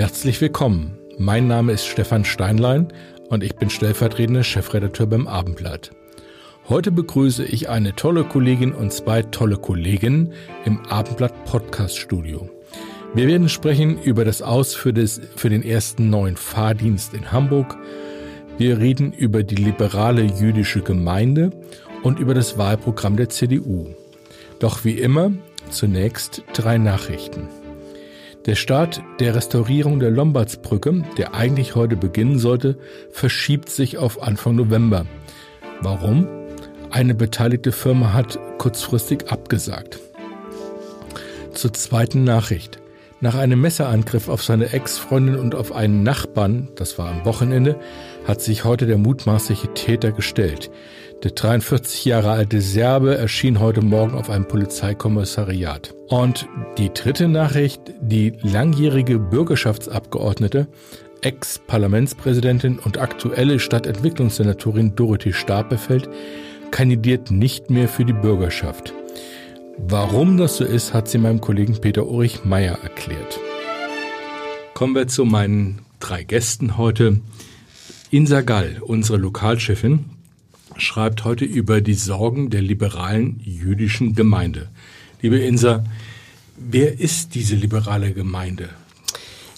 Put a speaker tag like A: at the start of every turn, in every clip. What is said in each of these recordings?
A: Herzlich willkommen. Mein Name ist Stefan Steinlein und ich bin stellvertretender Chefredakteur beim Abendblatt. Heute begrüße ich eine tolle Kollegin und zwei tolle Kolleginnen im Abendblatt Podcast Studio. Wir werden sprechen über das Aus für, das, für den ersten neuen Fahrdienst in Hamburg. Wir reden über die liberale jüdische Gemeinde und über das Wahlprogramm der CDU. Doch wie immer zunächst drei Nachrichten. Der Start der Restaurierung der Lombardsbrücke, der eigentlich heute beginnen sollte, verschiebt sich auf Anfang November. Warum? Eine beteiligte Firma hat kurzfristig abgesagt. Zur zweiten Nachricht. Nach einem Messerangriff auf seine Ex-Freundin und auf einen Nachbarn, das war am Wochenende, hat sich heute der mutmaßliche Täter gestellt. Der 43 Jahre alte Serbe erschien heute Morgen auf einem Polizeikommissariat. Und die dritte Nachricht, die langjährige Bürgerschaftsabgeordnete, Ex-Parlamentspräsidentin und aktuelle Stadtentwicklungssenatorin Dorothee Stapelfeld kandidiert nicht mehr für die Bürgerschaft. Warum das so ist, hat sie meinem Kollegen Peter Ulrich Meyer erklärt. Kommen wir zu meinen drei Gästen heute. Insa Gall, unsere Lokalchefin, schreibt heute über die Sorgen der liberalen jüdischen Gemeinde. Liebe Insa, wer ist diese liberale Gemeinde?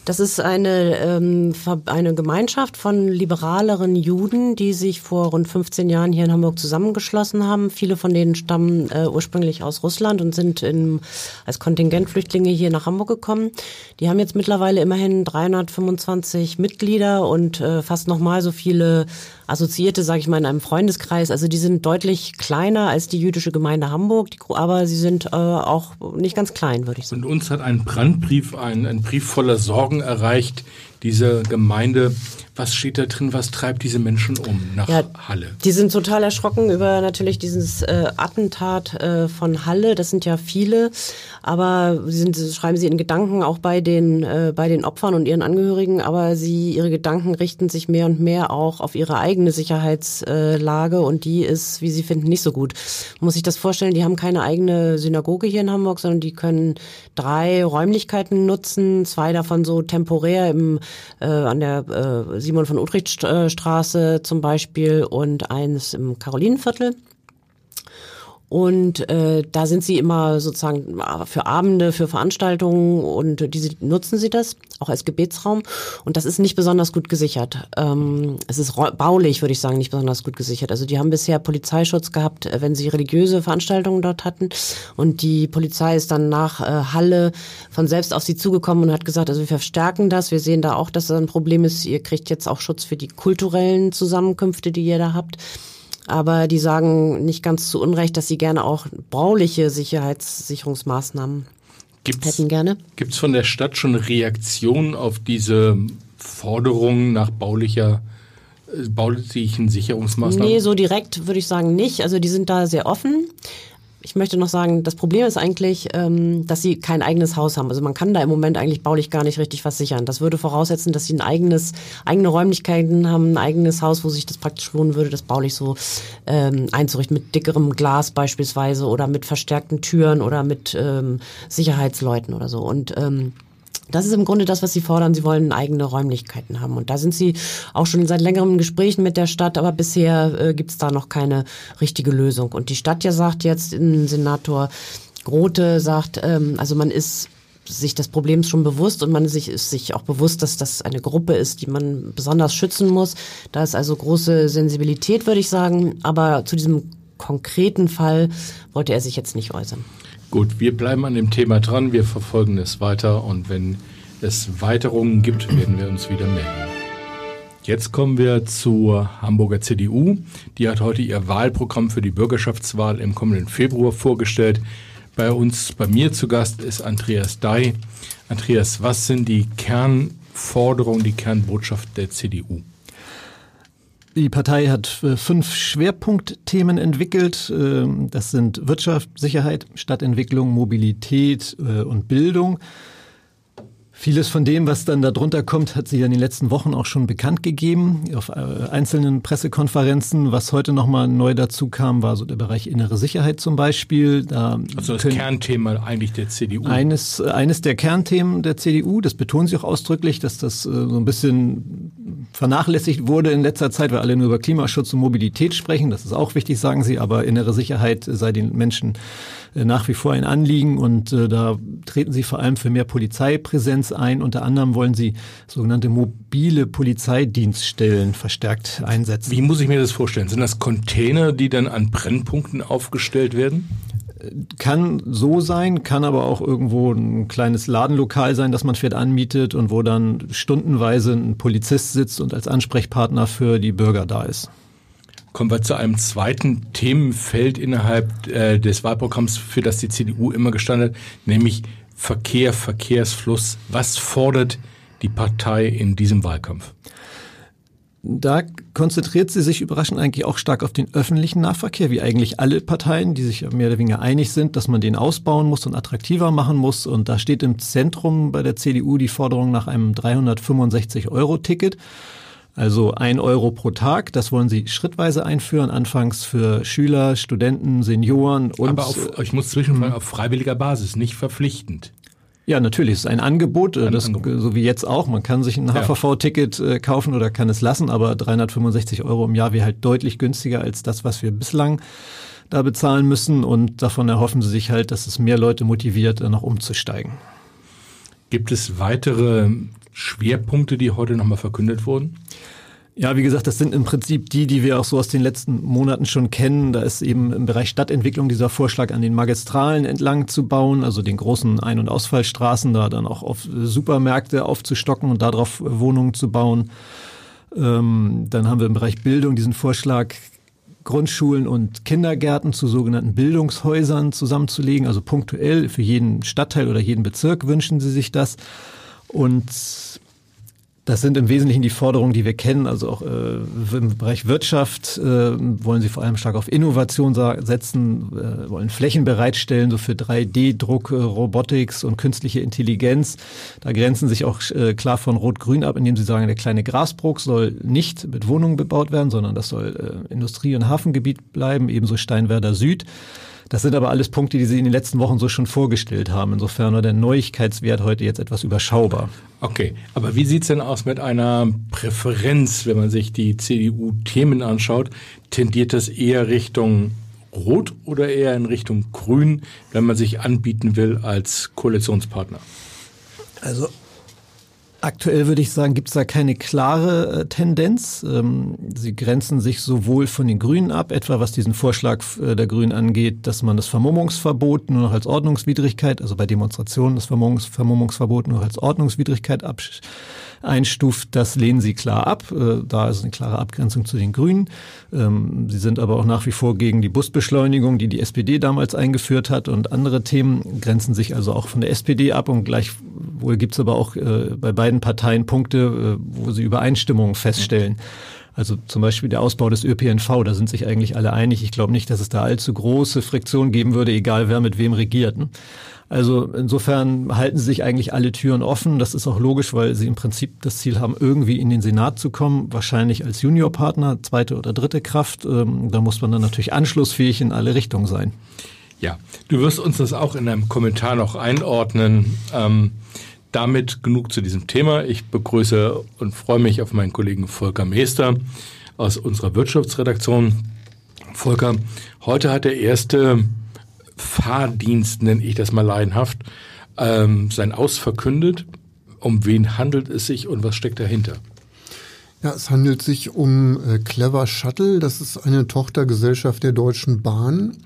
B: Das ist eine, ähm, eine Gemeinschaft von liberaleren Juden, die sich vor rund 15 Jahren hier in Hamburg zusammengeschlossen haben. Viele von denen stammen äh, ursprünglich aus Russland und sind in, als Kontingentflüchtlinge hier nach Hamburg gekommen. Die haben jetzt mittlerweile immerhin 325 Mitglieder und äh, fast nochmal so viele Assoziierte, sage ich mal, in einem Freundeskreis. Also die sind deutlich kleiner als die jüdische Gemeinde Hamburg, die, aber sie sind äh, auch nicht ganz klein, würde ich sagen.
A: Und uns hat ein Brandbrief, ein, ein Brief voller Sorgen erreicht, diese Gemeinde was steht da drin? Was treibt diese Menschen um nach ja, Halle?
B: Die sind total erschrocken über natürlich dieses äh, Attentat äh, von Halle. Das sind ja viele, aber sie sind, schreiben sie in Gedanken auch bei den äh, bei den Opfern und ihren Angehörigen. Aber sie ihre Gedanken richten sich mehr und mehr auch auf ihre eigene Sicherheitslage und die ist, wie sie finden, nicht so gut. Muss sich das vorstellen? Die haben keine eigene Synagoge hier in Hamburg, sondern die können drei Räumlichkeiten nutzen, zwei davon so temporär im äh, an der äh, Simon von Utrecht Straße zum Beispiel und eins im Karolinenviertel. Und äh, da sind sie immer sozusagen für Abende, für Veranstaltungen und diese nutzen sie das auch als Gebetsraum. Und das ist nicht besonders gut gesichert. Ähm, es ist baulich, würde ich sagen, nicht besonders gut gesichert. Also die haben bisher Polizeischutz gehabt, äh, wenn sie religiöse Veranstaltungen dort hatten. Und die Polizei ist dann nach äh, Halle von selbst auf sie zugekommen und hat gesagt, also wir verstärken das. Wir sehen da auch, dass das ein Problem ist. Ihr kriegt jetzt auch Schutz für die kulturellen Zusammenkünfte, die ihr da habt aber die sagen nicht ganz zu Unrecht, dass sie gerne auch bauliche Sicherheitssicherungsmaßnahmen gibt's, hätten gerne.
A: Gibt es von der Stadt schon Reaktionen auf diese Forderungen nach baulicher äh, baulichen Sicherungsmaßnahmen?
B: Nee, so direkt würde ich sagen nicht. Also die sind da sehr offen ich möchte noch sagen, das Problem ist eigentlich, ähm, dass sie kein eigenes Haus haben. Also man kann da im Moment eigentlich baulich gar nicht richtig was sichern. Das würde voraussetzen, dass sie ein eigenes, eigene Räumlichkeiten haben, ein eigenes Haus, wo sich das praktisch lohnen würde, das baulich so ähm, einzurichten, mit dickerem Glas beispielsweise oder mit verstärkten Türen oder mit ähm, Sicherheitsleuten oder so. Und ähm, das ist im Grunde das, was sie fordern. Sie wollen eigene Räumlichkeiten haben. Und da sind sie auch schon seit längerem Gesprächen mit der Stadt, aber bisher äh, gibt es da noch keine richtige Lösung. Und die Stadt ja sagt jetzt, Senator Grote sagt, ähm, also man ist sich des Problems schon bewusst und man sich, ist sich auch bewusst, dass das eine Gruppe ist, die man besonders schützen muss. Da ist also große Sensibilität, würde ich sagen. Aber zu diesem konkreten Fall wollte er sich jetzt nicht äußern.
A: Gut, wir bleiben an dem Thema dran, wir verfolgen es weiter und wenn es Weiterungen gibt, werden wir uns wieder melden. Jetzt kommen wir zur Hamburger CDU. Die hat heute ihr Wahlprogramm für die Bürgerschaftswahl im kommenden Februar vorgestellt. Bei uns, bei mir zu Gast ist Andreas Dai. Andreas, was sind die Kernforderungen, die Kernbotschaft der CDU?
C: Die Partei hat äh, fünf Schwerpunktthemen entwickelt. Ähm, das sind Wirtschaft, Sicherheit, Stadtentwicklung, Mobilität äh, und Bildung. Vieles von dem, was dann darunter kommt, hat sie ja in den letzten Wochen auch schon bekannt gegeben auf äh, einzelnen Pressekonferenzen. Was heute nochmal neu dazu kam, war so der Bereich innere Sicherheit zum Beispiel.
A: Da also das Kernthema eigentlich der CDU.
C: Eines, eines der Kernthemen der CDU, das betonen sie auch ausdrücklich, dass das so ein bisschen vernachlässigt wurde in letzter Zeit, weil alle nur über Klimaschutz und Mobilität sprechen. Das ist auch wichtig, sagen sie, aber innere Sicherheit sei den Menschen äh, nach wie vor ein Anliegen und äh, da treten sie vor allem für mehr Polizeipräsenz ein. Unter anderem wollen sie sogenannte mobile Polizeidienststellen verstärkt einsetzen.
A: Wie muss ich mir das vorstellen? Sind das Container, die dann an Brennpunkten aufgestellt werden?
C: Kann so sein, kann aber auch irgendwo ein kleines Ladenlokal sein, das man vielleicht anmietet und wo dann stundenweise ein Polizist sitzt und als Ansprechpartner für die Bürger da ist.
A: Kommen wir zu einem zweiten Themenfeld innerhalb äh, des Wahlprogramms, für das die CDU immer gestanden hat, nämlich Verkehr, Verkehrsfluss. Was fordert die Partei in diesem Wahlkampf?
C: Da konzentriert sie sich überraschend eigentlich auch stark auf den öffentlichen Nahverkehr, wie eigentlich alle Parteien, die sich mehr oder weniger einig sind, dass man den ausbauen muss und attraktiver machen muss. Und da steht im Zentrum bei der CDU die Forderung nach einem 365-Euro-Ticket. Also ein Euro pro Tag, das wollen sie schrittweise einführen, anfangs für Schüler, Studenten, Senioren und.
A: Aber auf, ich muss zwischenfragen, auf freiwilliger Basis, nicht verpflichtend.
C: Ja, natürlich, es ist ein Angebot, ein das, Angebot. so wie jetzt auch. Man kann sich ein HVV-Ticket äh, kaufen oder kann es lassen, aber 365 Euro im Jahr wäre halt deutlich günstiger als das, was wir bislang da bezahlen müssen. Und davon erhoffen sie sich halt, dass es mehr Leute motiviert, noch umzusteigen.
A: Gibt es weitere Schwerpunkte, die heute nochmal verkündet wurden?
C: Ja, wie gesagt, das sind im Prinzip die, die wir auch so aus den letzten Monaten schon kennen. Da ist eben im Bereich Stadtentwicklung dieser Vorschlag, an den Magistralen entlang zu bauen, also den großen Ein- und Ausfallstraßen, da dann auch auf Supermärkte aufzustocken und darauf Wohnungen zu bauen. Ähm, dann haben wir im Bereich Bildung diesen Vorschlag, Grundschulen und Kindergärten zu sogenannten Bildungshäusern zusammenzulegen, also punktuell für jeden Stadtteil oder jeden Bezirk wünschen sie sich das. Und das sind im Wesentlichen die Forderungen, die wir kennen. Also auch äh, im Bereich Wirtschaft äh, wollen sie vor allem stark auf Innovation setzen, äh, wollen Flächen bereitstellen, so für 3D-Druck, äh, Robotics und künstliche Intelligenz. Da grenzen sich auch äh, klar von Rot-Grün ab, indem sie sagen, der kleine Grasbruch soll nicht mit Wohnungen bebaut werden, sondern das soll äh, Industrie- und Hafengebiet bleiben, ebenso Steinwerder Süd. Das sind aber alles Punkte, die Sie in den letzten Wochen so schon vorgestellt haben. Insofern war der Neuigkeitswert heute jetzt etwas überschaubar.
A: Okay, aber wie sieht's denn aus mit einer Präferenz, wenn man sich die CDU-Themen anschaut? Tendiert das eher Richtung Rot oder eher in Richtung Grün, wenn man sich anbieten will als Koalitionspartner?
C: Also Aktuell würde ich sagen, gibt es da keine klare äh, Tendenz. Ähm, sie grenzen sich sowohl von den Grünen ab, etwa was diesen Vorschlag äh, der Grünen angeht, dass man das Vermummungsverbot nur noch als Ordnungswidrigkeit, also bei Demonstrationen das Vermummungs Vermummungsverbot nur als Ordnungswidrigkeit einstuft, das lehnen sie klar ab. Äh, da ist eine klare Abgrenzung zu den Grünen. Ähm, sie sind aber auch nach wie vor gegen die Busbeschleunigung, die die SPD damals eingeführt hat und andere Themen grenzen sich also auch von der SPD ab und gleichwohl gibt es aber auch äh, bei beiden Parteien Punkte, äh, wo sie Übereinstimmungen feststellen. Also zum Beispiel der Ausbau des ÖPNV, da sind sich eigentlich alle einig. Ich glaube nicht, dass es da allzu große Friktion geben würde, egal wer mit wem regiert. Ne? Also insofern halten sie sich eigentlich alle Türen offen. Das ist auch logisch, weil sie im Prinzip das Ziel haben, irgendwie in den Senat zu kommen, wahrscheinlich als Juniorpartner, zweite oder dritte Kraft. Ähm, da muss man dann natürlich anschlussfähig in alle Richtungen sein.
A: Ja, du wirst uns das auch in einem Kommentar noch einordnen. Ähm, damit genug zu diesem Thema. Ich begrüße und freue mich auf meinen Kollegen Volker Meester aus unserer Wirtschaftsredaktion. Volker, heute hat der erste Fahrdienst, nenne ich das mal laienhaft, ähm, sein Aus verkündet. Um wen handelt es sich und was steckt dahinter?
D: Ja, es handelt sich um äh, Clever Shuttle. Das ist eine Tochtergesellschaft der Deutschen Bahn.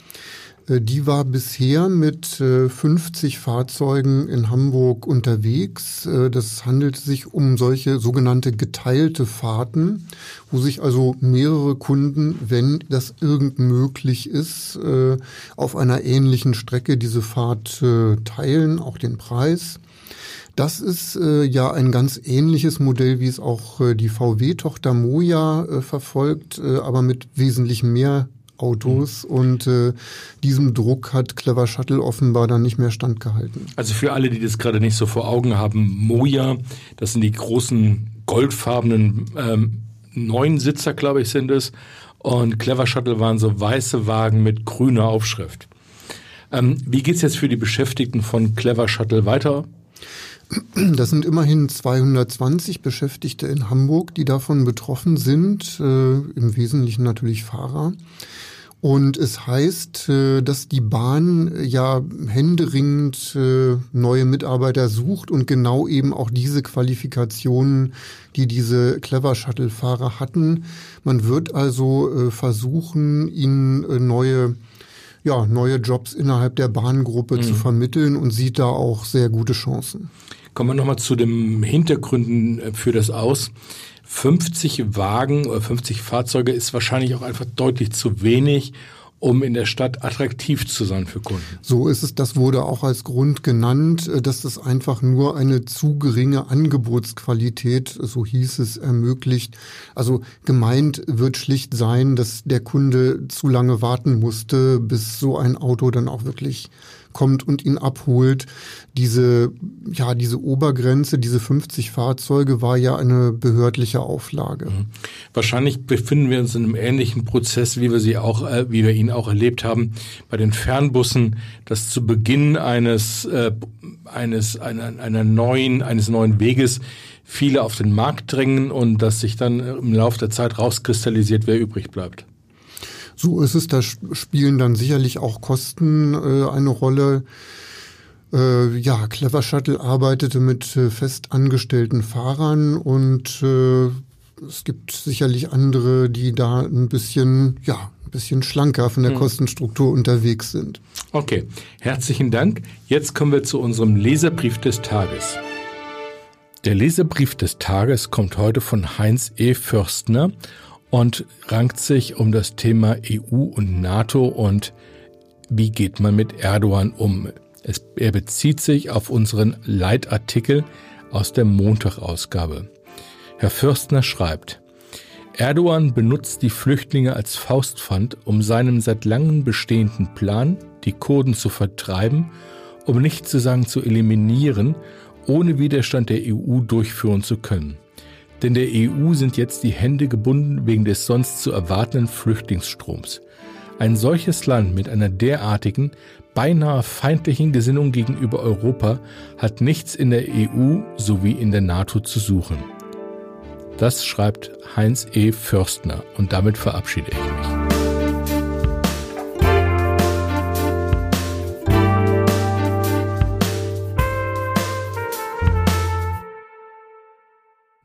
D: Äh, die war bisher mit 50 äh, Fahrzeugen in Hamburg unterwegs. Äh, das handelt sich um solche sogenannte geteilte Fahrten, wo sich also mehrere Kunden, wenn das irgend möglich ist, auf einer ähnlichen Strecke diese Fahrt teilen, auch den Preis. Das ist äh, ja ein ganz ähnliches Modell, wie es auch äh, die VW-Tochter Moja äh, verfolgt, aber mit wesentlich mehr Autos mhm. und äh, diesem Druck hat Clever Shuttle offenbar dann nicht mehr standgehalten.
A: Also für alle, die das gerade nicht so vor Augen haben, Moja, das sind die großen goldfarbenen ähm, neun Sitzer, glaube ich, sind es. Und Clever Shuttle waren so weiße Wagen mit grüner Aufschrift. Ähm, wie geht's jetzt für die Beschäftigten von Clever Shuttle weiter?
D: Das sind immerhin 220 Beschäftigte in Hamburg, die davon betroffen sind, äh, im Wesentlichen natürlich Fahrer. Und es heißt, äh, dass die Bahn ja händeringend äh, neue Mitarbeiter sucht und genau eben auch diese Qualifikationen, die diese Clever Shuttle-Fahrer hatten. Man wird also äh, versuchen, ihnen neue ja, neue Jobs innerhalb der Bahngruppe mhm. zu vermitteln und sieht da auch sehr gute Chancen.
A: Kommen wir nochmal zu den Hintergründen äh, für das Aus. 50 Wagen oder 50 Fahrzeuge ist wahrscheinlich auch einfach deutlich zu wenig, um in der Stadt attraktiv zu sein für Kunden.
D: So ist es, das wurde auch als Grund genannt, äh, dass das einfach nur eine zu geringe Angebotsqualität, so hieß es, ermöglicht. Also gemeint wird schlicht sein, dass der Kunde zu lange warten musste, bis so ein Auto dann auch wirklich kommt und ihn abholt. Diese, ja, diese Obergrenze, diese 50 Fahrzeuge war ja eine behördliche Auflage. Mhm.
A: Wahrscheinlich befinden wir uns in einem ähnlichen Prozess, wie wir sie auch, äh, wie wir ihn auch erlebt haben bei den Fernbussen, dass zu Beginn eines, äh, eines, einer, einer neuen, eines neuen Weges viele auf den Markt drängen und dass sich dann im Laufe der Zeit rauskristallisiert, wer übrig bleibt.
D: So ist es, da spielen dann sicherlich auch Kosten äh, eine Rolle. Äh, ja, Clever Shuttle arbeitete mit äh, fest angestellten Fahrern und äh, es gibt sicherlich andere, die da ein bisschen, ja, ein bisschen schlanker von der hm. Kostenstruktur unterwegs sind.
A: Okay, herzlichen Dank. Jetzt kommen wir zu unserem Leserbrief des Tages. Der Leserbrief des Tages kommt heute von Heinz E. Fürstner und rankt sich um das Thema EU und NATO und wie geht man mit Erdogan um. Es, er bezieht sich auf unseren Leitartikel aus der Montagausgabe. Herr Fürstner schreibt, Erdogan benutzt die Flüchtlinge als Faustpfand, um seinen seit langem bestehenden Plan, die Kurden zu vertreiben, um nicht zu sagen zu eliminieren, ohne Widerstand der EU durchführen zu können. Denn der EU sind jetzt die Hände gebunden wegen des sonst zu erwartenden Flüchtlingsstroms. Ein solches Land mit einer derartigen, beinahe feindlichen Gesinnung gegenüber Europa hat nichts in der EU sowie in der NATO zu suchen. Das schreibt Heinz E. Förstner und damit verabschiede ich mich.